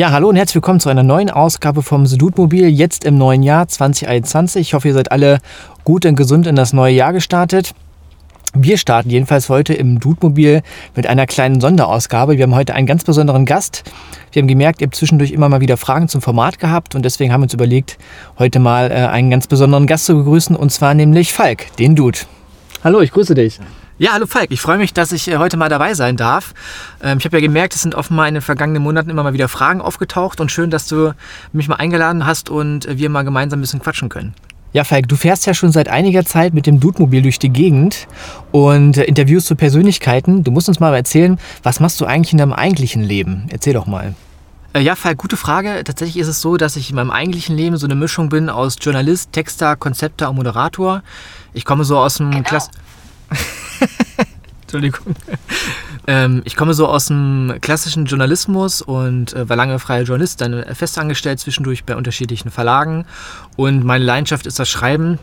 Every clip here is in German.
Ja, hallo und herzlich willkommen zu einer neuen Ausgabe vom Mobil jetzt im neuen Jahr 2021. Ich hoffe, ihr seid alle gut und gesund in das neue Jahr gestartet. Wir starten jedenfalls heute im Dudmobil mit einer kleinen Sonderausgabe. Wir haben heute einen ganz besonderen Gast. Wir haben gemerkt, ihr habt zwischendurch immer mal wieder Fragen zum Format gehabt und deswegen haben wir uns überlegt, heute mal äh, einen ganz besonderen Gast zu begrüßen und zwar nämlich Falk, den Dude. Hallo, ich grüße dich. Ja, hallo Falk. Ich freue mich, dass ich äh, heute mal dabei sein darf. Ähm, ich habe ja gemerkt, es sind offenbar in den vergangenen Monaten immer mal wieder Fragen aufgetaucht und schön, dass du mich mal eingeladen hast und äh, wir mal gemeinsam ein bisschen quatschen können. Ja, Falk, du fährst ja schon seit einiger Zeit mit dem Dudemobil durch die Gegend und äh, interviewst zu Persönlichkeiten. Du musst uns mal erzählen, was machst du eigentlich in deinem eigentlichen Leben? Erzähl doch mal. Ja, Falk, gute Frage. Tatsächlich ist es so, dass ich in meinem eigentlichen Leben so eine Mischung bin aus Journalist, Texter, Konzepter und Moderator. Ich komme so aus dem genau. Klass... Entschuldigung. Ähm, ich komme so aus dem klassischen Journalismus und äh, war lange freier Journalist, dann festangestellt zwischendurch bei unterschiedlichen Verlagen. Und meine Leidenschaft ist das Schreiben.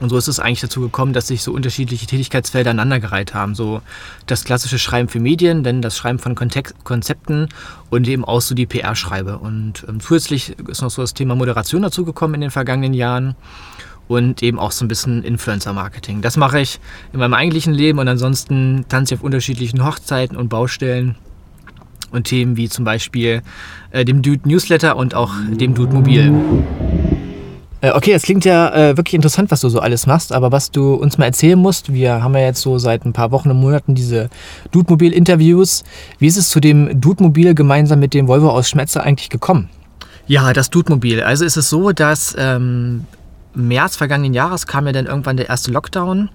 Und so ist es eigentlich dazu gekommen, dass sich so unterschiedliche Tätigkeitsfelder aneinandergereiht haben. So das klassische Schreiben für Medien, dann das Schreiben von Kontext Konzepten und eben auch so die PR-Schreibe. Und ähm, zusätzlich ist noch so das Thema Moderation dazu gekommen in den vergangenen Jahren und eben auch so ein bisschen Influencer-Marketing. Das mache ich in meinem eigentlichen Leben und ansonsten tanze ich auf unterschiedlichen Hochzeiten und Baustellen und Themen wie zum Beispiel äh, dem Dude Newsletter und auch dem Dude Mobil. Äh, okay, das klingt ja äh, wirklich interessant, was du so alles machst, aber was du uns mal erzählen musst, wir haben ja jetzt so seit ein paar Wochen und Monaten diese Dude-Mobil-Interviews. Wie ist es zu dem Dude-Mobil gemeinsam mit dem Volvo aus Schmetzer eigentlich gekommen? Ja, das Dude-Mobil. Also ist es so, dass ähm, März vergangenen Jahres kam ja dann irgendwann der erste Lockdown.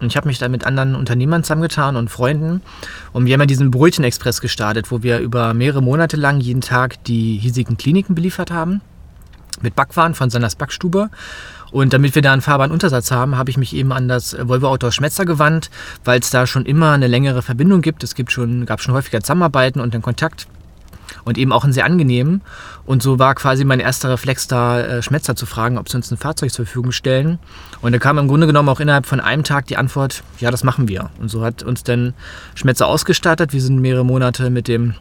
Und ich habe mich da mit anderen Unternehmern zusammengetan und Freunden. Und wir haben ja diesen Brötchen-Express gestartet, wo wir über mehrere Monate lang jeden Tag die hiesigen Kliniken beliefert haben. Mit Backwaren von Sanders Backstube. Und damit wir da einen fahrbaren Untersatz haben, habe ich mich eben an das Volvo Auto Schmetzer gewandt, weil es da schon immer eine längere Verbindung gibt. Es gibt schon, gab schon häufiger Zusammenarbeiten und den Kontakt und eben auch ein sehr angenehmen. Und so war quasi mein erster Reflex da, äh, Schmetzer zu fragen, ob sie uns ein Fahrzeug zur Verfügung stellen. Und da kam im Grunde genommen auch innerhalb von einem Tag die Antwort, ja, das machen wir. Und so hat uns dann Schmetzer ausgestattet. Wir sind mehrere Monate mit dem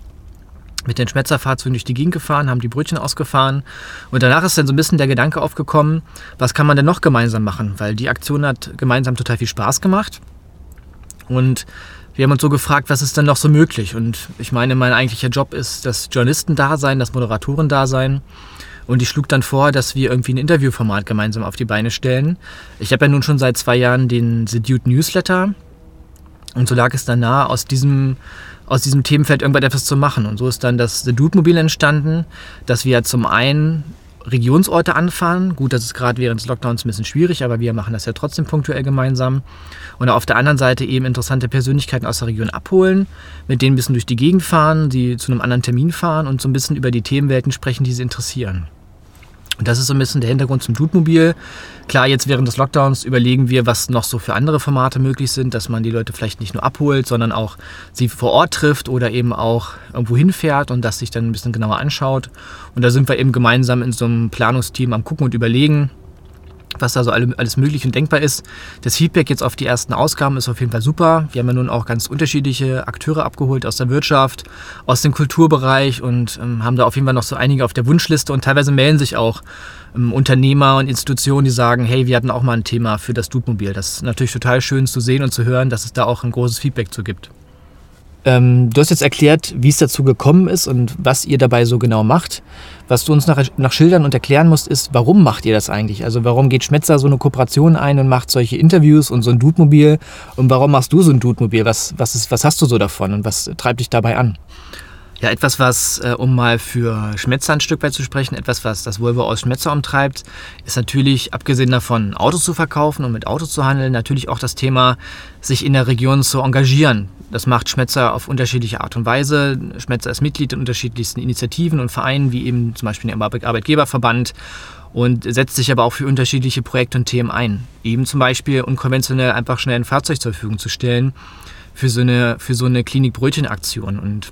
mit den Schmetzerfahrzeugen durch die Gegend gefahren, haben die Brötchen ausgefahren. Und danach ist dann so ein bisschen der Gedanke aufgekommen, was kann man denn noch gemeinsam machen? Weil die Aktion hat gemeinsam total viel Spaß gemacht. Und wir haben uns so gefragt, was ist denn noch so möglich? Und ich meine, mein eigentlicher Job ist das Journalistendasein, das Moderatorendasein. Und ich schlug dann vor, dass wir irgendwie ein Interviewformat gemeinsam auf die Beine stellen. Ich habe ja nun schon seit zwei Jahren den The Dude Newsletter. Und so lag es dann nahe, aus diesem, aus diesem Themenfeld irgendwann etwas zu machen. Und so ist dann das The Dude Mobil entstanden, dass wir zum einen Regionsorte anfahren. Gut, das ist gerade während des Lockdowns ein bisschen schwierig, aber wir machen das ja trotzdem punktuell gemeinsam. Und auf der anderen Seite eben interessante Persönlichkeiten aus der Region abholen, mit denen ein bisschen durch die Gegend fahren, die zu einem anderen Termin fahren und so ein bisschen über die Themenwelten sprechen, die sie interessieren. Und das ist so ein bisschen der Hintergrund zum Dudemobil. Klar, jetzt während des Lockdowns überlegen wir, was noch so für andere Formate möglich sind, dass man die Leute vielleicht nicht nur abholt, sondern auch sie vor Ort trifft oder eben auch irgendwo hinfährt und das sich dann ein bisschen genauer anschaut. Und da sind wir eben gemeinsam in so einem Planungsteam am Gucken und Überlegen, was da so alles möglich und denkbar ist. Das Feedback jetzt auf die ersten Ausgaben ist auf jeden Fall super. Wir haben ja nun auch ganz unterschiedliche Akteure abgeholt aus der Wirtschaft, aus dem Kulturbereich und ähm, haben da auf jeden Fall noch so einige auf der Wunschliste und teilweise melden sich auch ähm, Unternehmer und Institutionen, die sagen, hey, wir hatten auch mal ein Thema für das Dudemobil. Das ist natürlich total schön zu sehen und zu hören, dass es da auch ein großes Feedback zu gibt. Ähm, du hast jetzt erklärt, wie es dazu gekommen ist und was ihr dabei so genau macht. Was du uns nach, nach schildern und erklären musst, ist, warum macht ihr das eigentlich? Also warum geht Schmetzer so eine Kooperation ein und macht solche Interviews und so ein Dudemobil? Und warum machst du so ein Dudemobil? Was, was, was hast du so davon und was treibt dich dabei an? Ja, etwas, was, äh, um mal für Schmetzer ein Stück weit zu sprechen, etwas, was das Volvo aus Schmetzer umtreibt, ist natürlich, abgesehen davon, Autos zu verkaufen und mit Autos zu handeln, natürlich auch das Thema, sich in der Region zu engagieren. Das macht Schmetzer auf unterschiedliche Art und Weise. Schmetzer ist Mitglied in unterschiedlichsten Initiativen und Vereinen, wie eben zum Beispiel dem Arbeitgeberverband und setzt sich aber auch für unterschiedliche Projekte und Themen ein. Eben zum Beispiel unkonventionell einfach schnell ein Fahrzeug zur Verfügung zu stellen für so eine, für so eine Klinik-Brötchen-Aktion. Und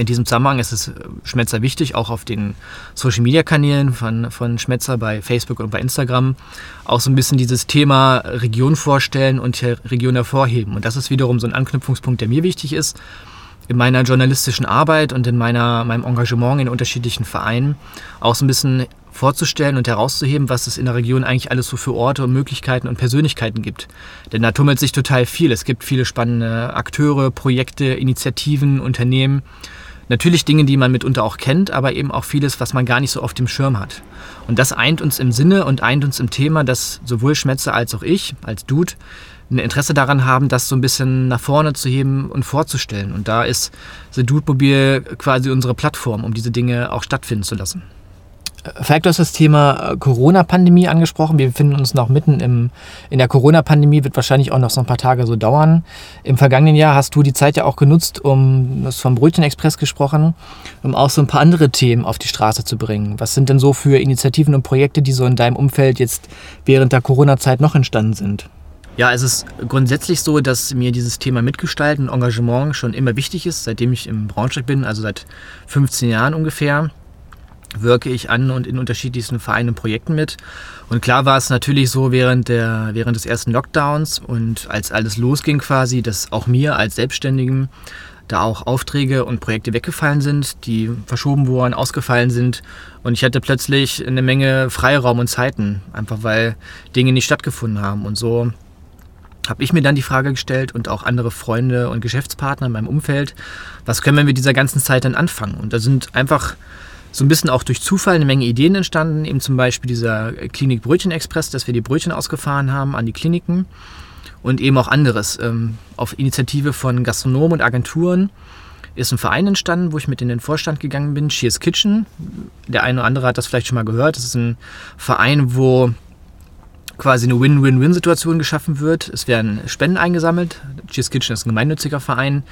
in diesem Zusammenhang ist es äh, Schmetzer wichtig, auch auf den Social-Media-Kanälen von, von Schmetzer bei Facebook und bei Instagram, auch so ein bisschen dieses Thema Region vorstellen und Region hervorheben. Und das ist wiederum so ein Anknüpfungspunkt, der mir wichtig ist. in meiner journalistischen Arbeit und in meiner, meinem Engagement in unterschiedlichen Vereinen auch so ein bisschen vorzustellen und herauszuheben, was es in der Region eigentlich alles so für Orte und Möglichkeiten und Persönlichkeiten gibt. Denn da tummelt sich total viel. Es gibt viele spannende Akteure, Projekte, Initiativen, Unternehmen. Natürlich Dinge, die man mitunter auch kennt, aber eben auch vieles, was man gar nicht so auf dem Schirm hat. Und das eint uns im Sinne und eint uns im Thema, dass sowohl Schmetzer als auch ich, als Dude, ein Interesse daran haben, das so ein bisschen nach vorne zu heben und vorzustellen. Und da ist The Dude Mobil quasi unsere Plattform, um diese Dinge auch stattfinden zu lassen. Falk, du hast das Thema äh, Corona-Pandemie angesprochen. Wir befinden uns noch mitten im, in der Corona-Pandemie, wird wahrscheinlich auch noch so ein paar Tage so dauern. Im vergangenen Jahr hast du die Zeit ja auch genutzt, um, du hast vom Brötchen-Express gesprochen, um auch so ein paar andere Themen auf die Straße zu bringen. Was sind denn so für Initiativen und Projekte, die so in deinem Umfeld jetzt während der Corona-Zeit noch entstanden sind? Ja, es ist grundsätzlich so, dass mir dieses Thema Mitgestalten und Engagement schon immer wichtig ist, seitdem ich im Braunschweig bin, also seit 15 Jahren ungefähr wirke ich an und in unterschiedlichsten Vereinen und Projekten mit. Und klar war es natürlich so während, der, während des ersten Lockdowns und als alles losging quasi, dass auch mir als Selbstständigen da auch Aufträge und Projekte weggefallen sind, die verschoben wurden, ausgefallen sind. Und ich hatte plötzlich eine Menge Freiraum und Zeiten, einfach weil Dinge nicht stattgefunden haben. Und so habe ich mir dann die Frage gestellt und auch andere Freunde und Geschäftspartner in meinem Umfeld, was können wir mit dieser ganzen Zeit dann anfangen? Und da sind einfach so ein bisschen auch durch Zufall eine Menge Ideen entstanden, eben zum Beispiel dieser Klinik Brötchen Express, dass wir die Brötchen ausgefahren haben an die Kliniken und eben auch anderes. Ähm, auf Initiative von Gastronomen und Agenturen ist ein Verein entstanden, wo ich mit in den Vorstand gegangen bin, Cheers Kitchen. Der eine oder andere hat das vielleicht schon mal gehört. Das ist ein Verein, wo quasi eine Win-Win-Win-Situation geschaffen wird. Es werden Spenden eingesammelt. Cheers Kitchen ist ein gemeinnütziger Verein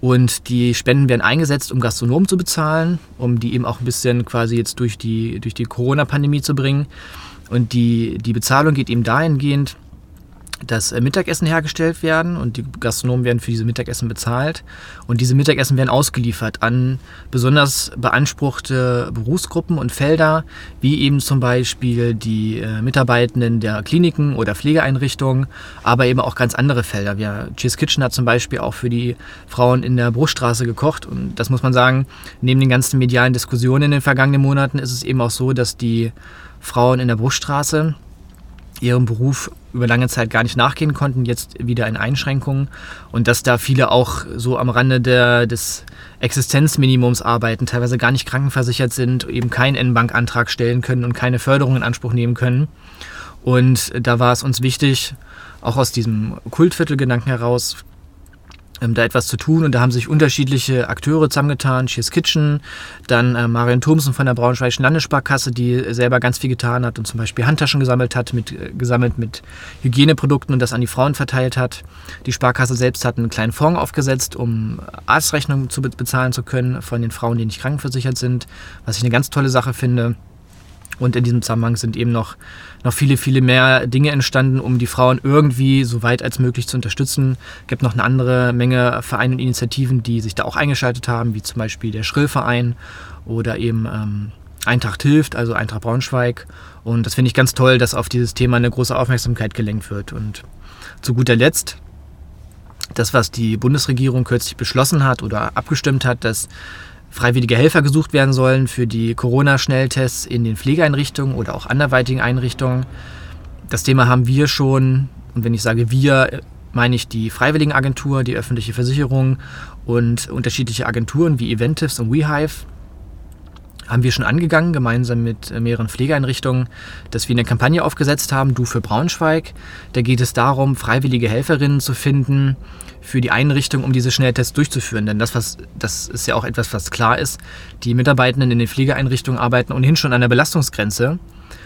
und die Spenden werden eingesetzt, um Gastronomen zu bezahlen, um die eben auch ein bisschen quasi jetzt durch die, durch die Corona-Pandemie zu bringen. Und die, die Bezahlung geht eben dahingehend, dass äh, Mittagessen hergestellt werden und die Gastronomen werden für diese Mittagessen bezahlt. Und diese Mittagessen werden ausgeliefert an besonders beanspruchte Berufsgruppen und Felder, wie eben zum Beispiel die äh, Mitarbeitenden der Kliniken oder Pflegeeinrichtungen, aber eben auch ganz andere Felder. Wir, Cheers Kitchen hat zum Beispiel auch für die Frauen in der Bruchstraße gekocht. Und das muss man sagen, neben den ganzen medialen Diskussionen in den vergangenen Monaten ist es eben auch so, dass die Frauen in der Bruchstraße ihrem Beruf über lange Zeit gar nicht nachgehen konnten, jetzt wieder in Einschränkungen und dass da viele auch so am Rande der, des Existenzminimums arbeiten, teilweise gar nicht krankenversichert sind, eben keinen N-Bank-Antrag stellen können und keine Förderung in Anspruch nehmen können. Und da war es uns wichtig, auch aus diesem Kultviertelgedanken heraus, ähm, da etwas zu tun. Und da haben sich unterschiedliche Akteure zusammengetan. Cheers Kitchen, dann äh, Marion Thomsen von der Braunschweigischen Landessparkasse, die selber ganz viel getan hat und zum Beispiel Handtaschen gesammelt hat, mit, äh, gesammelt mit Hygieneprodukten und das an die Frauen verteilt hat. Die Sparkasse selbst hat einen kleinen Fonds aufgesetzt, um Arztrechnungen zu be bezahlen zu können von den Frauen, die nicht krankenversichert sind, was ich eine ganz tolle Sache finde. Und in diesem Zusammenhang sind eben noch, noch viele, viele mehr Dinge entstanden, um die Frauen irgendwie so weit als möglich zu unterstützen. Es gibt noch eine andere Menge Vereine und Initiativen, die sich da auch eingeschaltet haben, wie zum Beispiel der Schrillverein oder eben ähm, Eintracht hilft, also Eintracht Braunschweig. Und das finde ich ganz toll, dass auf dieses Thema eine große Aufmerksamkeit gelenkt wird. Und zu guter Letzt, das, was die Bundesregierung kürzlich beschlossen hat oder abgestimmt hat, dass freiwillige Helfer gesucht werden sollen für die Corona-Schnelltests in den Pflegeeinrichtungen oder auch anderweitigen Einrichtungen. Das Thema haben wir schon, und wenn ich sage wir, meine ich die Freiwilligenagentur, die öffentliche Versicherung und unterschiedliche Agenturen wie Eventivs und WeHive haben wir schon angegangen, gemeinsam mit mehreren Pflegeeinrichtungen, dass wir eine Kampagne aufgesetzt haben, Du für Braunschweig. Da geht es darum, freiwillige Helferinnen zu finden, für die Einrichtung, um diese Schnelltests durchzuführen. Denn das, was, das ist ja auch etwas, was klar ist. Die Mitarbeitenden in den Pflegeeinrichtungen arbeiten ohnehin schon an der Belastungsgrenze.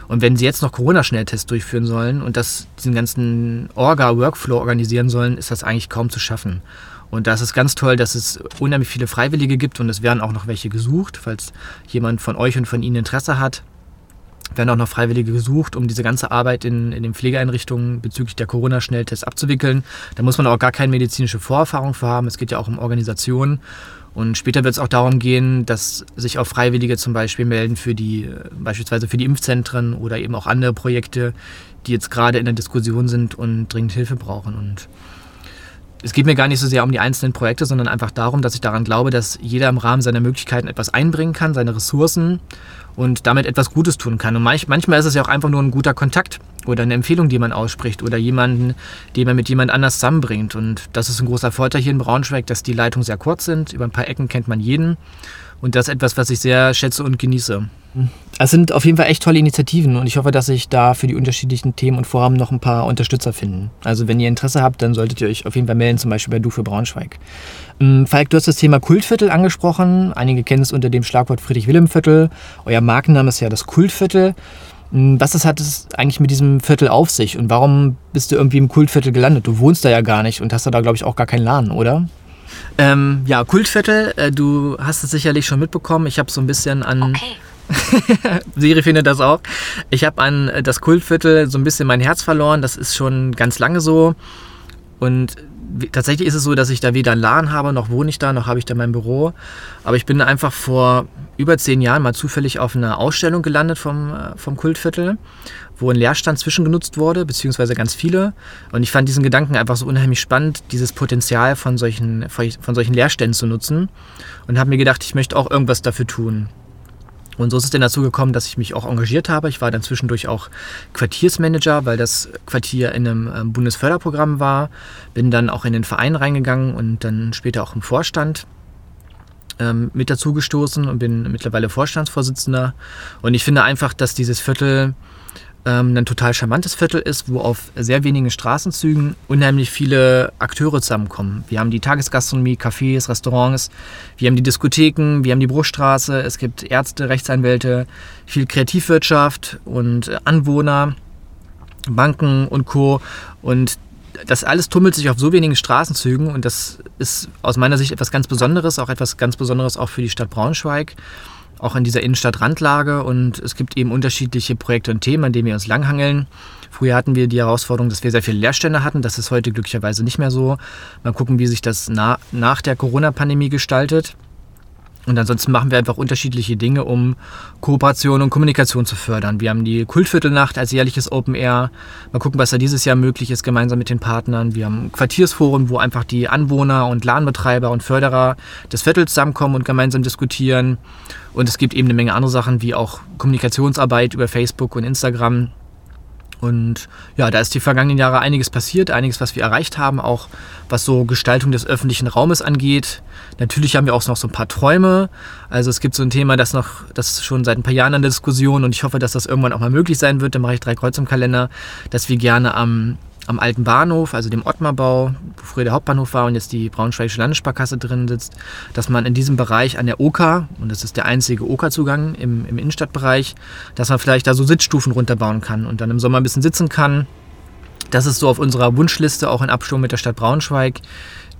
Und wenn sie jetzt noch Corona-Schnelltests durchführen sollen und das, diesen ganzen Orga-Workflow organisieren sollen, ist das eigentlich kaum zu schaffen. Und da ist ganz toll, dass es unheimlich viele Freiwillige gibt und es werden auch noch welche gesucht, falls jemand von euch und von Ihnen Interesse hat werden auch noch Freiwillige gesucht, um diese ganze Arbeit in, in den Pflegeeinrichtungen bezüglich der Corona-Schnelltests abzuwickeln. Da muss man auch gar keine medizinische Vorerfahrung für haben. Es geht ja auch um Organisationen. Und später wird es auch darum gehen, dass sich auch Freiwillige zum Beispiel melden für die, beispielsweise für die Impfzentren oder eben auch andere Projekte, die jetzt gerade in der Diskussion sind und dringend Hilfe brauchen. Und es geht mir gar nicht so sehr um die einzelnen Projekte, sondern einfach darum, dass ich daran glaube, dass jeder im Rahmen seiner Möglichkeiten etwas einbringen kann, seine Ressourcen und damit etwas Gutes tun kann. Und manchmal ist es ja auch einfach nur ein guter Kontakt oder eine Empfehlung, die man ausspricht oder jemanden, den man mit jemand anders zusammenbringt. Und das ist ein großer Vorteil hier in Braunschweig, dass die Leitungen sehr kurz sind. Über ein paar Ecken kennt man jeden. Und das ist etwas, was ich sehr schätze und genieße. Es sind auf jeden Fall echt tolle Initiativen und ich hoffe, dass sich da für die unterschiedlichen Themen und Vorhaben noch ein paar Unterstützer finden. Also wenn ihr Interesse habt, dann solltet ihr euch auf jeden Fall melden, zum Beispiel bei Du für Braunschweig. Ähm, Falk, du hast das Thema Kultviertel angesprochen. Einige kennen es unter dem Schlagwort Friedrich-Wilhelm-Viertel. Euer Markenname ist ja das Kultviertel. Ähm, was hat es eigentlich mit diesem Viertel auf sich und warum bist du irgendwie im Kultviertel gelandet? Du wohnst da ja gar nicht und hast da, glaube ich, auch gar keinen Laden, oder? Ähm, ja, Kultviertel, äh, du hast es sicherlich schon mitbekommen. Ich habe so ein bisschen an. Okay. Siri findet das auch. Ich habe an äh, das Kultviertel so ein bisschen mein Herz verloren. Das ist schon ganz lange so. Und tatsächlich ist es so, dass ich da weder einen Laden habe, noch wohne ich da, noch habe ich da mein Büro. Aber ich bin einfach vor über zehn Jahren mal zufällig auf einer Ausstellung gelandet vom, äh, vom Kultviertel, wo ein Leerstand zwischengenutzt wurde, beziehungsweise ganz viele. Und ich fand diesen Gedanken einfach so unheimlich spannend, dieses Potenzial von solchen, von solchen Leerständen zu nutzen. Und habe mir gedacht, ich möchte auch irgendwas dafür tun. Und so ist es dann dazu gekommen, dass ich mich auch engagiert habe. Ich war dann zwischendurch auch Quartiersmanager, weil das Quartier in einem ähm, Bundesförderprogramm war. Bin dann auch in den Verein reingegangen und dann später auch im Vorstand ähm, mit dazu gestoßen und bin mittlerweile Vorstandsvorsitzender. Und ich finde einfach, dass dieses Viertel ähm, ein total charmantes Viertel ist, wo auf sehr wenigen Straßenzügen unheimlich viele Akteure zusammenkommen. Wir haben die Tagesgastronomie, Cafés, Restaurants, wir haben die Diskotheken, wir haben die Bruchstraße, es gibt Ärzte, Rechtsanwälte, viel Kreativwirtschaft und Anwohner, Banken und Co. Und das alles tummelt sich auf so wenigen Straßenzügen und das ist aus meiner Sicht etwas ganz Besonderes, auch etwas ganz Besonderes auch für die Stadt Braunschweig auch in dieser Innenstadtrandlage und es gibt eben unterschiedliche Projekte und Themen, an denen wir uns langhangeln. Früher hatten wir die Herausforderung, dass wir sehr viele Leerstände hatten. Das ist heute glücklicherweise nicht mehr so. Mal gucken, wie sich das na nach der Corona-Pandemie gestaltet. Und ansonsten machen wir einfach unterschiedliche Dinge, um Kooperation und Kommunikation zu fördern. Wir haben die Kultviertelnacht als jährliches Open Air. Mal gucken, was da dieses Jahr möglich ist, gemeinsam mit den Partnern. Wir haben ein Quartiersforum, wo einfach die Anwohner und Ladenbetreiber und Förderer des Viertels zusammenkommen und gemeinsam diskutieren. Und es gibt eben eine Menge andere Sachen, wie auch Kommunikationsarbeit über Facebook und Instagram. Und ja, da ist die vergangenen Jahre einiges passiert, einiges, was wir erreicht haben, auch was so Gestaltung des öffentlichen Raumes angeht. Natürlich haben wir auch noch so ein paar Träume. Also es gibt so ein Thema, das noch, das schon seit ein paar Jahren in der Diskussion und ich hoffe, dass das irgendwann auch mal möglich sein wird. Da mache ich drei Kreuz im Kalender, dass wir gerne am am alten Bahnhof, also dem Ottmarbau, wo früher der Hauptbahnhof war und jetzt die Braunschweigische Landessparkasse drin sitzt, dass man in diesem Bereich an der Oker, und das ist der einzige Okerzugang im, im Innenstadtbereich, dass man vielleicht da so Sitzstufen runterbauen kann und dann im Sommer ein bisschen sitzen kann. Das ist so auf unserer Wunschliste, auch in Abstimmung mit der Stadt Braunschweig,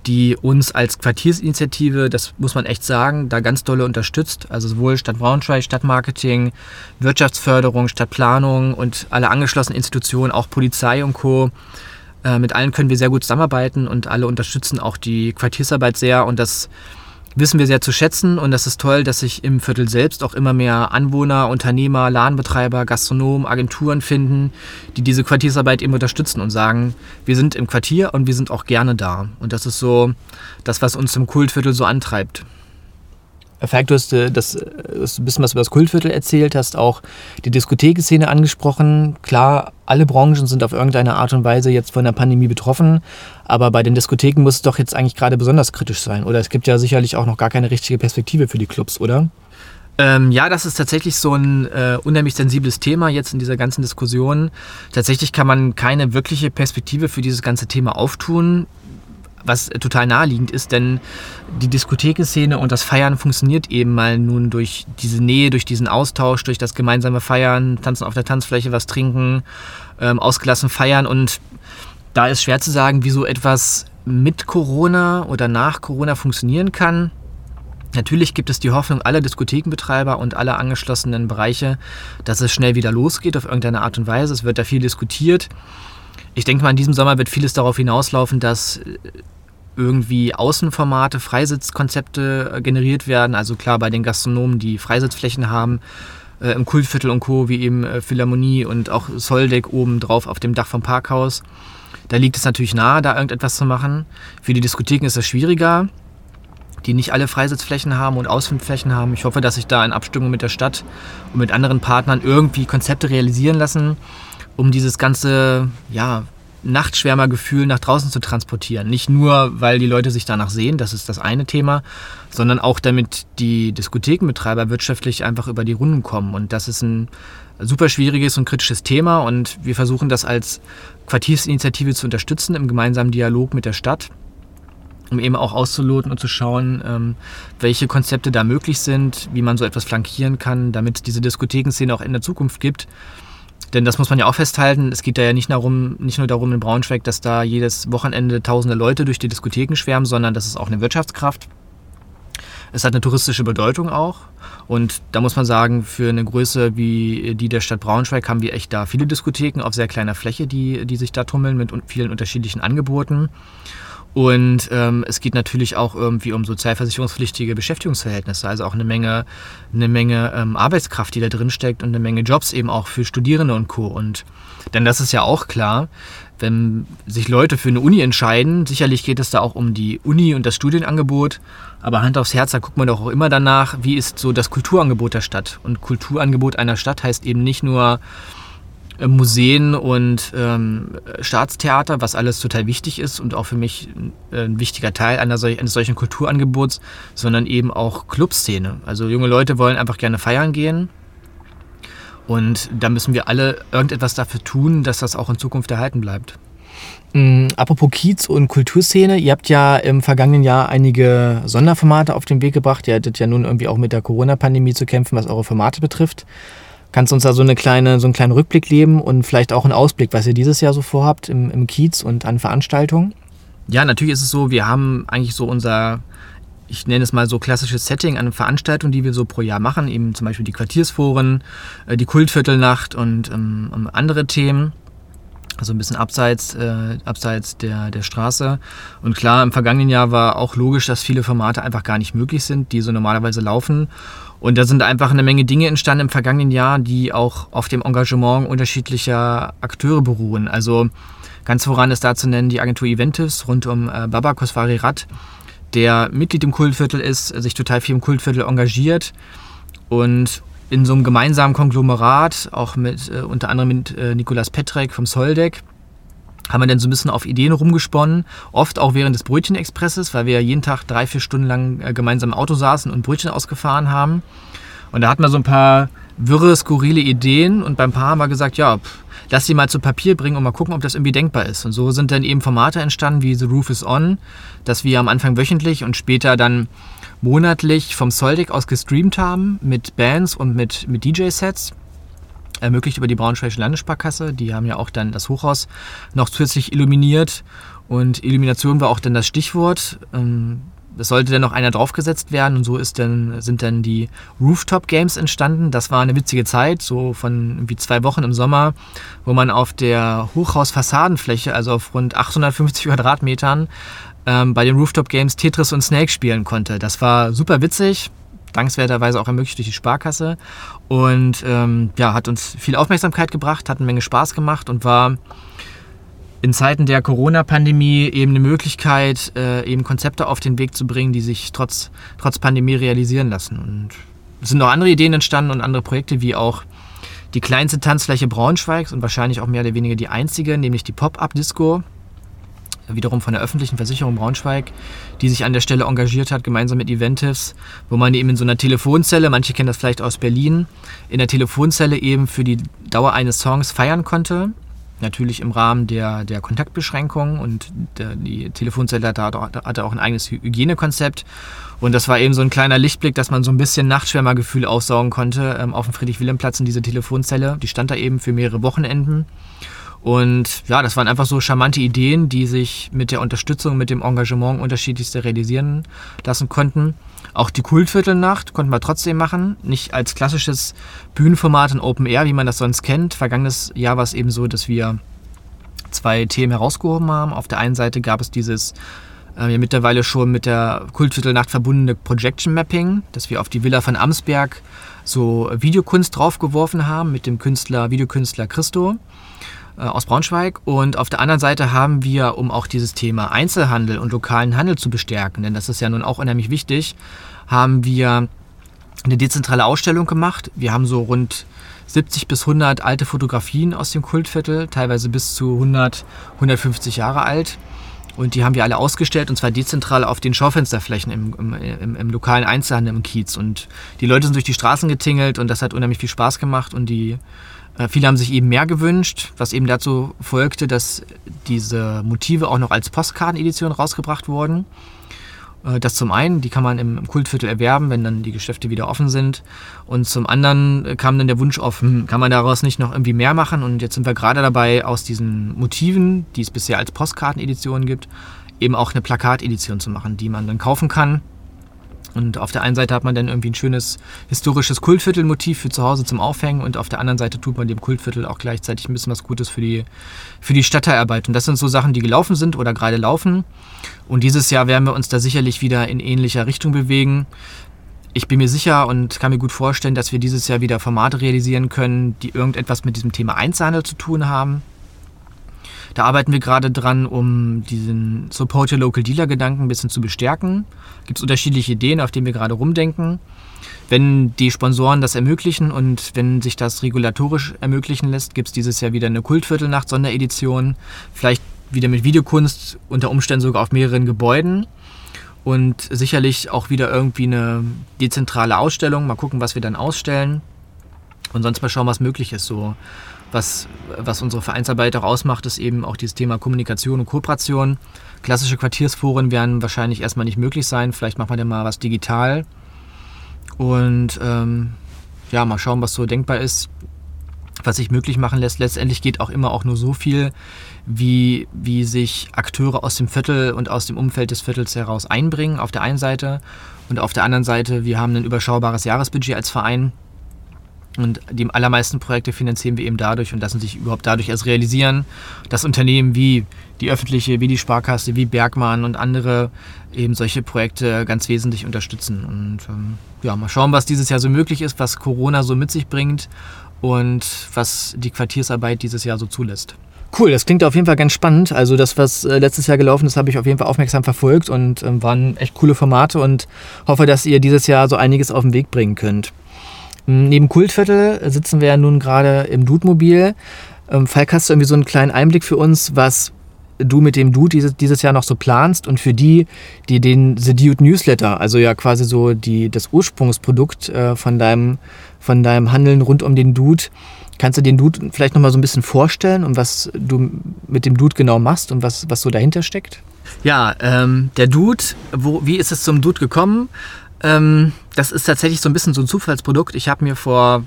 die uns als Quartiersinitiative, das muss man echt sagen, da ganz dolle unterstützt. Also sowohl Stadt Braunschweig, Stadtmarketing, Wirtschaftsförderung, Stadtplanung und alle angeschlossenen Institutionen, auch Polizei und Co. Äh, mit allen können wir sehr gut zusammenarbeiten und alle unterstützen auch die Quartiersarbeit sehr und das wissen wir sehr zu schätzen und das ist toll, dass sich im Viertel selbst auch immer mehr Anwohner, Unternehmer, Ladenbetreiber, Gastronomen, Agenturen finden, die diese Quartiersarbeit eben unterstützen und sagen, wir sind im Quartier und wir sind auch gerne da. Und das ist so das, was uns im Kultviertel so antreibt. Falk, du hast äh, das, äh, ein bisschen was über das Kultviertel erzählt, hast auch die Diskothekenszene angesprochen. Klar, alle Branchen sind auf irgendeine Art und Weise jetzt von der Pandemie betroffen, aber bei den Diskotheken muss es doch jetzt eigentlich gerade besonders kritisch sein. Oder es gibt ja sicherlich auch noch gar keine richtige Perspektive für die Clubs, oder? Ähm, ja, das ist tatsächlich so ein äh, unheimlich sensibles Thema jetzt in dieser ganzen Diskussion. Tatsächlich kann man keine wirkliche Perspektive für dieses ganze Thema auftun was total naheliegend ist, denn die Diskothekenszene und das Feiern funktioniert eben mal nun durch diese Nähe, durch diesen Austausch, durch das gemeinsame Feiern, tanzen auf der Tanzfläche, was trinken, ähm, ausgelassen feiern und da ist schwer zu sagen, wie so etwas mit Corona oder nach Corona funktionieren kann. Natürlich gibt es die Hoffnung aller Diskothekenbetreiber und aller angeschlossenen Bereiche, dass es schnell wieder losgeht auf irgendeine Art und Weise. Es wird da viel diskutiert. Ich denke mal, in diesem Sommer wird vieles darauf hinauslaufen, dass irgendwie Außenformate, Freisitzkonzepte äh, generiert werden. Also klar bei den Gastronomen, die Freisitzflächen haben, äh, im Kultviertel und Co., wie eben äh, Philharmonie und auch Soldeck oben drauf auf dem Dach vom Parkhaus. Da liegt es natürlich nahe, da irgendetwas zu machen. Für die Diskotheken ist das schwieriger, die nicht alle Freisitzflächen haben und Ausfilmflächen haben. Ich hoffe, dass sich da in Abstimmung mit der Stadt und mit anderen Partnern irgendwie Konzepte realisieren lassen, um dieses ganze ja, Nachtschwärmergefühl nach draußen zu transportieren. Nicht nur, weil die Leute sich danach sehen, das ist das eine Thema, sondern auch damit die Diskothekenbetreiber wirtschaftlich einfach über die Runden kommen. Und das ist ein super schwieriges und kritisches Thema und wir versuchen das als Quartiersinitiative zu unterstützen im gemeinsamen Dialog mit der Stadt, um eben auch auszuloten und zu schauen, ähm, welche Konzepte da möglich sind, wie man so etwas flankieren kann, damit es diese Diskothekenszene auch in der Zukunft gibt. Denn das muss man ja auch festhalten. Es geht da ja nicht, darum, nicht nur darum in Braunschweig, dass da jedes Wochenende tausende Leute durch die Diskotheken schwärmen, sondern das ist auch eine Wirtschaftskraft. Es hat eine touristische Bedeutung auch. Und da muss man sagen, für eine Größe wie die der Stadt Braunschweig haben wir echt da viele Diskotheken auf sehr kleiner Fläche, die, die sich da tummeln mit vielen unterschiedlichen Angeboten. Und ähm, es geht natürlich auch irgendwie um sozialversicherungspflichtige Beschäftigungsverhältnisse, also auch eine Menge, eine Menge ähm, Arbeitskraft, die da drin steckt und eine Menge Jobs eben auch für Studierende und Co. Und denn das ist ja auch klar, wenn sich Leute für eine Uni entscheiden, sicherlich geht es da auch um die Uni und das Studienangebot, aber Hand aufs Herz, da guckt man doch auch immer danach, wie ist so das Kulturangebot der Stadt. Und Kulturangebot einer Stadt heißt eben nicht nur Museen und ähm, Staatstheater, was alles total wichtig ist und auch für mich äh, ein wichtiger Teil einer solch, eines solchen Kulturangebots, sondern eben auch Clubszene. Also junge Leute wollen einfach gerne feiern gehen. Und da müssen wir alle irgendetwas dafür tun, dass das auch in Zukunft erhalten bleibt. Mm, apropos Kiez und Kulturszene, ihr habt ja im vergangenen Jahr einige Sonderformate auf den Weg gebracht. Ihr hattet ja nun irgendwie auch mit der Corona-Pandemie zu kämpfen, was eure Formate betrifft. Kannst du uns da so, eine kleine, so einen kleinen Rückblick geben und vielleicht auch einen Ausblick, was ihr dieses Jahr so vorhabt im, im Kiez und an Veranstaltungen? Ja, natürlich ist es so, wir haben eigentlich so unser, ich nenne es mal so klassisches Setting an Veranstaltungen, die wir so pro Jahr machen, eben zum Beispiel die Quartiersforen, äh, die Kultviertelnacht und ähm, andere Themen. Also ein bisschen abseits, äh, abseits der, der Straße. Und klar, im vergangenen Jahr war auch logisch, dass viele Formate einfach gar nicht möglich sind, die so normalerweise laufen. Und da sind einfach eine Menge Dinge entstanden im vergangenen Jahr, die auch auf dem Engagement unterschiedlicher Akteure beruhen. Also ganz voran ist da zu nennen die Agentur Eventis rund um äh, Baba Kosvari Rat, der Mitglied im Kultviertel ist, sich total viel im Kultviertel engagiert und in so einem gemeinsamen Konglomerat, auch mit äh, unter anderem mit äh, Nikolas Petrek vom Soldeck, haben wir dann so ein bisschen auf Ideen rumgesponnen, oft auch während des Brötchenexpresses, weil wir ja jeden Tag drei, vier Stunden lang äh, gemeinsam im Auto saßen und Brötchen ausgefahren haben. Und da hatten wir so ein paar wirre, skurrile Ideen und beim Paar haben wir gesagt, ja, pff, lass sie mal zu Papier bringen und mal gucken, ob das irgendwie denkbar ist. Und so sind dann eben Formate entstanden wie The Roof is On, das wir am Anfang wöchentlich und später dann monatlich vom Soldeck aus gestreamt haben mit Bands und mit, mit DJ-Sets ermöglicht über die Braunschweigische Landessparkasse. Die haben ja auch dann das Hochhaus noch zusätzlich illuminiert und Illumination war auch dann das Stichwort. Ähm, es sollte dann noch einer draufgesetzt werden und so ist dann, sind dann die Rooftop Games entstanden. Das war eine witzige Zeit, so von irgendwie zwei Wochen im Sommer, wo man auf der Hochhausfassadenfläche, also auf rund 850 Quadratmetern, ähm, bei den Rooftop Games Tetris und Snake spielen konnte. Das war super witzig dankenswerterweise auch ermöglicht durch die Sparkasse. Und ähm, ja, hat uns viel Aufmerksamkeit gebracht, hat eine Menge Spaß gemacht und war in Zeiten der Corona-Pandemie eben eine Möglichkeit, äh, eben Konzepte auf den Weg zu bringen, die sich trotz, trotz Pandemie realisieren lassen. Und es sind noch andere Ideen entstanden und andere Projekte, wie auch die kleinste Tanzfläche Braunschweigs und wahrscheinlich auch mehr oder weniger die einzige, nämlich die Pop-Up-Disco wiederum von der öffentlichen Versicherung Braunschweig, die sich an der Stelle engagiert hat, gemeinsam mit Eventives, wo man eben in so einer Telefonzelle, manche kennen das vielleicht aus Berlin, in der Telefonzelle eben für die Dauer eines Songs feiern konnte. Natürlich im Rahmen der, der Kontaktbeschränkungen und der, die Telefonzelle hatte, hatte auch ein eigenes Hygienekonzept. Und das war eben so ein kleiner Lichtblick, dass man so ein bisschen Nachtschwärmergefühl aussaugen konnte ähm, auf dem Friedrich-Wilhelm-Platz in diese Telefonzelle. Die stand da eben für mehrere Wochenenden. Und ja, das waren einfach so charmante Ideen, die sich mit der Unterstützung, mit dem Engagement unterschiedlichste realisieren lassen konnten. Auch die Kultviertelnacht konnten wir trotzdem machen. Nicht als klassisches Bühnenformat in Open Air, wie man das sonst kennt. Vergangenes Jahr war es eben so, dass wir zwei Themen herausgehoben haben. Auf der einen Seite gab es dieses äh, ja mittlerweile schon mit der Kultviertelnacht verbundene Projection Mapping, dass wir auf die Villa von Amsberg so Videokunst draufgeworfen haben mit dem Künstler, Videokünstler Christo. Äh, aus Braunschweig. Und auf der anderen Seite haben wir, um auch dieses Thema Einzelhandel und lokalen Handel zu bestärken, denn das ist ja nun auch unheimlich wichtig, haben wir eine dezentrale Ausstellung gemacht. Wir haben so rund 70 bis 100 alte Fotografien aus dem Kultviertel, teilweise bis zu 100, 150 Jahre alt. Und die haben wir alle ausgestellt und zwar dezentral auf den Schaufensterflächen im, im, im, im, lokalen Einzelhandel im Kiez. Und die Leute sind durch die Straßen getingelt und das hat unheimlich viel Spaß gemacht. Und die, viele haben sich eben mehr gewünscht, was eben dazu folgte, dass diese Motive auch noch als Postkartenedition rausgebracht wurden. Äh, das zum einen, die kann man im Kultviertel erwerben, wenn dann die Geschäfte wieder offen sind. Und zum anderen äh, kam dann der Wunsch auf, hm, kann man daraus nicht noch irgendwie mehr machen? Und jetzt sind wir gerade dabei, aus diesen Motiven, die es bisher als Postkartenedition gibt, eben auch eine Plakatedition zu machen, die man dann kaufen kann und auf der einen Seite hat man dann irgendwie ein schönes historisches Kultviertelmotiv für zu Hause zum Aufhängen und auf der anderen Seite tut man dem Kultviertel auch gleichzeitig ein bisschen was Gutes für die, für die Stadtteilarbeit. Und das sind so Sachen, die gelaufen sind oder gerade laufen. Und dieses Jahr werden wir uns da sicherlich wieder in ähnlicher Richtung bewegen. Ich bin mir sicher und kann mir gut vorstellen, dass wir dieses Jahr wieder Formate realisieren können, die irgendetwas mit diesem Thema Einzelhandel zu tun haben. Da arbeiten wir gerade dran, um diesen Support Your Local Dealer Gedanken ein bisschen zu bestärken. Gibt es unterschiedliche Ideen, auf denen wir gerade rumdenken. Wenn die Sponsoren das ermöglichen und wenn sich das regulatorisch ermöglichen lässt, gibt es dieses Jahr wieder eine Kultviertelnacht Sonderedition. Vielleicht wieder mit Videokunst, unter Umständen sogar auf mehreren Gebäuden. Und sicherlich auch wieder irgendwie eine dezentrale Ausstellung. Mal gucken, was wir dann ausstellen. Und sonst mal schauen, was möglich ist. So was, was unsere Vereinsarbeit auch ausmacht, ist eben auch dieses Thema Kommunikation und Kooperation. Klassische Quartiersforen werden wahrscheinlich erstmal nicht möglich sein. Vielleicht macht man ja mal was digital. Und ähm, ja, mal schauen, was so denkbar ist, was sich möglich machen lässt. Letztendlich geht auch immer auch nur so viel, wie, wie sich Akteure aus dem Viertel und aus dem Umfeld des Viertels heraus einbringen, auf der einen Seite. Und auf der anderen Seite, wir haben ein überschaubares Jahresbudget als Verein. Und die allermeisten Projekte finanzieren wir eben dadurch und lassen sich überhaupt dadurch erst realisieren, dass Unternehmen wie die öffentliche, wie die Sparkasse, wie Bergmann und andere eben solche Projekte ganz wesentlich unterstützen. Und ähm, ja, mal schauen, was dieses Jahr so möglich ist, was Corona so mit sich bringt und was die Quartiersarbeit dieses Jahr so zulässt. Cool, das klingt auf jeden Fall ganz spannend. Also das, was äh, letztes Jahr gelaufen ist, habe ich auf jeden Fall aufmerksam verfolgt und ähm, waren echt coole Formate und hoffe, dass ihr dieses Jahr so einiges auf den Weg bringen könnt. Neben Kultviertel sitzen wir ja nun gerade im Dude-Mobil. Ähm, Falk, hast du irgendwie so einen kleinen Einblick für uns, was du mit dem Dude dieses, dieses Jahr noch so planst und für die, die den The Dude Newsletter, also ja quasi so die, das Ursprungsprodukt äh, von, deinem, von deinem Handeln rund um den Dude, kannst du den Dude vielleicht nochmal so ein bisschen vorstellen und was du mit dem Dude genau machst und was, was so dahinter steckt? Ja, ähm, der Dude, wo, wie ist es zum Dude gekommen? Ähm, das ist tatsächlich so ein bisschen so ein Zufallsprodukt. Ich habe mir vor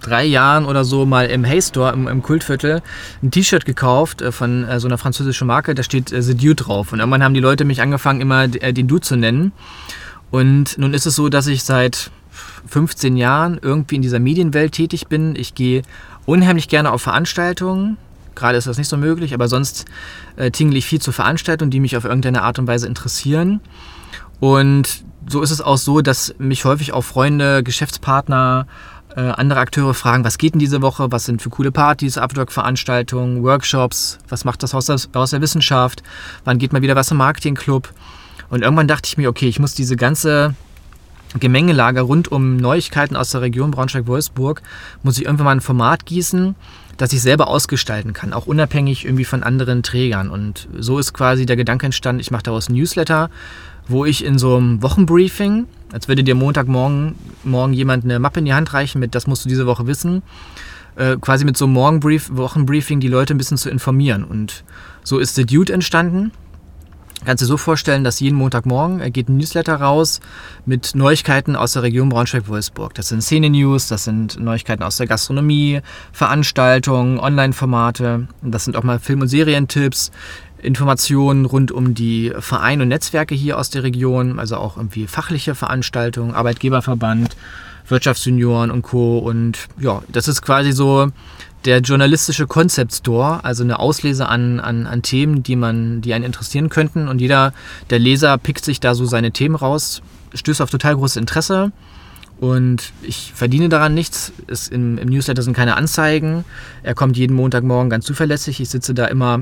drei Jahren oder so mal im Hay Store im, im Kultviertel ein T-Shirt gekauft äh, von äh, so einer französischen Marke. Da steht äh, The Dude drauf. Und irgendwann haben die Leute mich angefangen, immer äh, den Dude zu nennen. Und nun ist es so, dass ich seit 15 Jahren irgendwie in dieser Medienwelt tätig bin. Ich gehe unheimlich gerne auf Veranstaltungen. Gerade ist das nicht so möglich, aber sonst äh, tingle ich viel zu Veranstaltungen, die mich auf irgendeine Art und Weise interessieren. Und so ist es auch so, dass mich häufig auch Freunde, Geschäftspartner, äh, andere Akteure fragen, was geht denn diese Woche, was sind für coole Partys, Upwork-Veranstaltungen, Workshops, was macht das Haus der, der Wissenschaft, wann geht mal wieder was im Marketingclub. Und irgendwann dachte ich mir, okay, ich muss diese ganze Gemengelage rund um Neuigkeiten aus der Region Braunschweig-Wolfsburg, muss ich irgendwann mal ein Format gießen, das ich selber ausgestalten kann, auch unabhängig irgendwie von anderen Trägern. Und so ist quasi der Gedanke entstanden, ich mache daraus ein Newsletter, wo ich in so einem Wochenbriefing, als würde dir Montagmorgen morgen jemand eine Mappe in die Hand reichen mit, das musst du diese Woche wissen, äh, quasi mit so einem Morgenbrief, Wochenbriefing die Leute ein bisschen zu informieren. Und so ist The Dude entstanden. Kannst du dir so vorstellen, dass jeden Montagmorgen geht ein Newsletter raus mit Neuigkeiten aus der Region Braunschweig-Wolfsburg. Das sind Szene-News, das sind Neuigkeiten aus der Gastronomie, Veranstaltungen, Online-Formate, das sind auch mal Film- und Serientipps, Informationen rund um die Vereine und Netzwerke hier aus der Region, also auch irgendwie fachliche Veranstaltungen, Arbeitgeberverband, Wirtschaftsjunioren und Co. Und ja, das ist quasi so der journalistische Concept Store, also eine Auslese an, an, an Themen, die, man, die einen interessieren könnten. Und jeder der Leser pickt sich da so seine Themen raus, stößt auf total großes Interesse Und ich verdiene daran nichts. Es, im, Im Newsletter sind keine Anzeigen. Er kommt jeden Montagmorgen ganz zuverlässig. Ich sitze da immer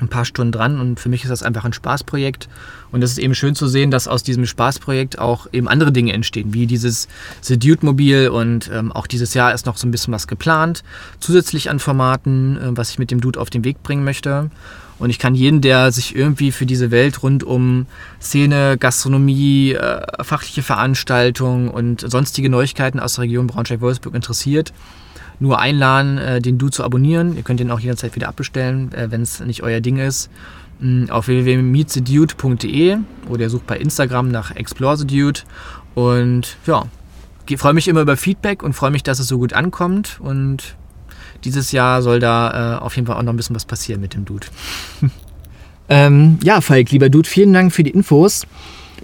ein paar Stunden dran und für mich ist das einfach ein Spaßprojekt. Und es ist eben schön zu sehen, dass aus diesem Spaßprojekt auch eben andere Dinge entstehen, wie dieses The Dude Mobil und ähm, auch dieses Jahr ist noch so ein bisschen was geplant, zusätzlich an Formaten, äh, was ich mit dem Dude auf den Weg bringen möchte. Und ich kann jeden, der sich irgendwie für diese Welt rund um Szene, Gastronomie, äh, fachliche Veranstaltungen und sonstige Neuigkeiten aus der Region Braunschweig-Wolfsburg interessiert, nur einladen, äh, den Du zu abonnieren. Ihr könnt den auch jederzeit wieder abbestellen, äh, wenn es nicht euer Ding ist. Mm, auf www.meetthedude.de oder ihr sucht bei Instagram nach Explore the Dude. Und ja, freue mich immer über Feedback und freue mich, dass es so gut ankommt. Und dieses Jahr soll da äh, auf jeden Fall auch noch ein bisschen was passieren mit dem Dude. ähm, ja, Falk, lieber Dude, vielen Dank für die Infos.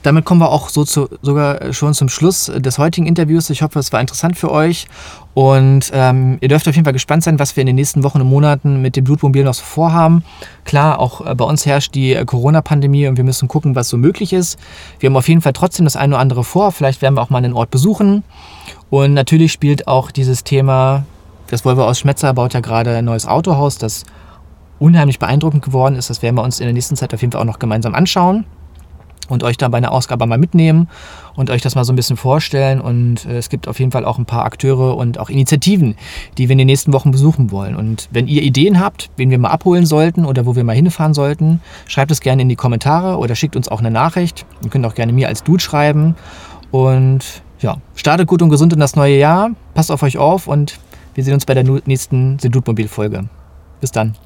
Damit kommen wir auch so zu, sogar schon zum Schluss des heutigen Interviews. Ich hoffe, es war interessant für euch. Und ähm, ihr dürft auf jeden Fall gespannt sein, was wir in den nächsten Wochen und Monaten mit dem Blutmobil noch so vorhaben. Klar, auch äh, bei uns herrscht die äh, Corona-Pandemie und wir müssen gucken, was so möglich ist. Wir haben auf jeden Fall trotzdem das eine oder andere vor. Vielleicht werden wir auch mal einen Ort besuchen. Und natürlich spielt auch dieses Thema, das Volvo aus Schmetzer baut ja gerade ein neues Autohaus, das unheimlich beeindruckend geworden ist. Das werden wir uns in der nächsten Zeit auf jeden Fall auch noch gemeinsam anschauen und euch dann bei einer Ausgabe mal mitnehmen und euch das mal so ein bisschen vorstellen. Und äh, es gibt auf jeden Fall auch ein paar Akteure und auch Initiativen, die wir in den nächsten Wochen besuchen wollen. Und wenn ihr Ideen habt, wen wir mal abholen sollten oder wo wir mal hinfahren sollten, schreibt es gerne in die Kommentare oder schickt uns auch eine Nachricht. Ihr könnt auch gerne mir als Dude schreiben. Und ja, startet gut und gesund in das neue Jahr. Passt auf euch auf und wir sehen uns bei der nächsten Sedutmobil-Folge. Bis dann.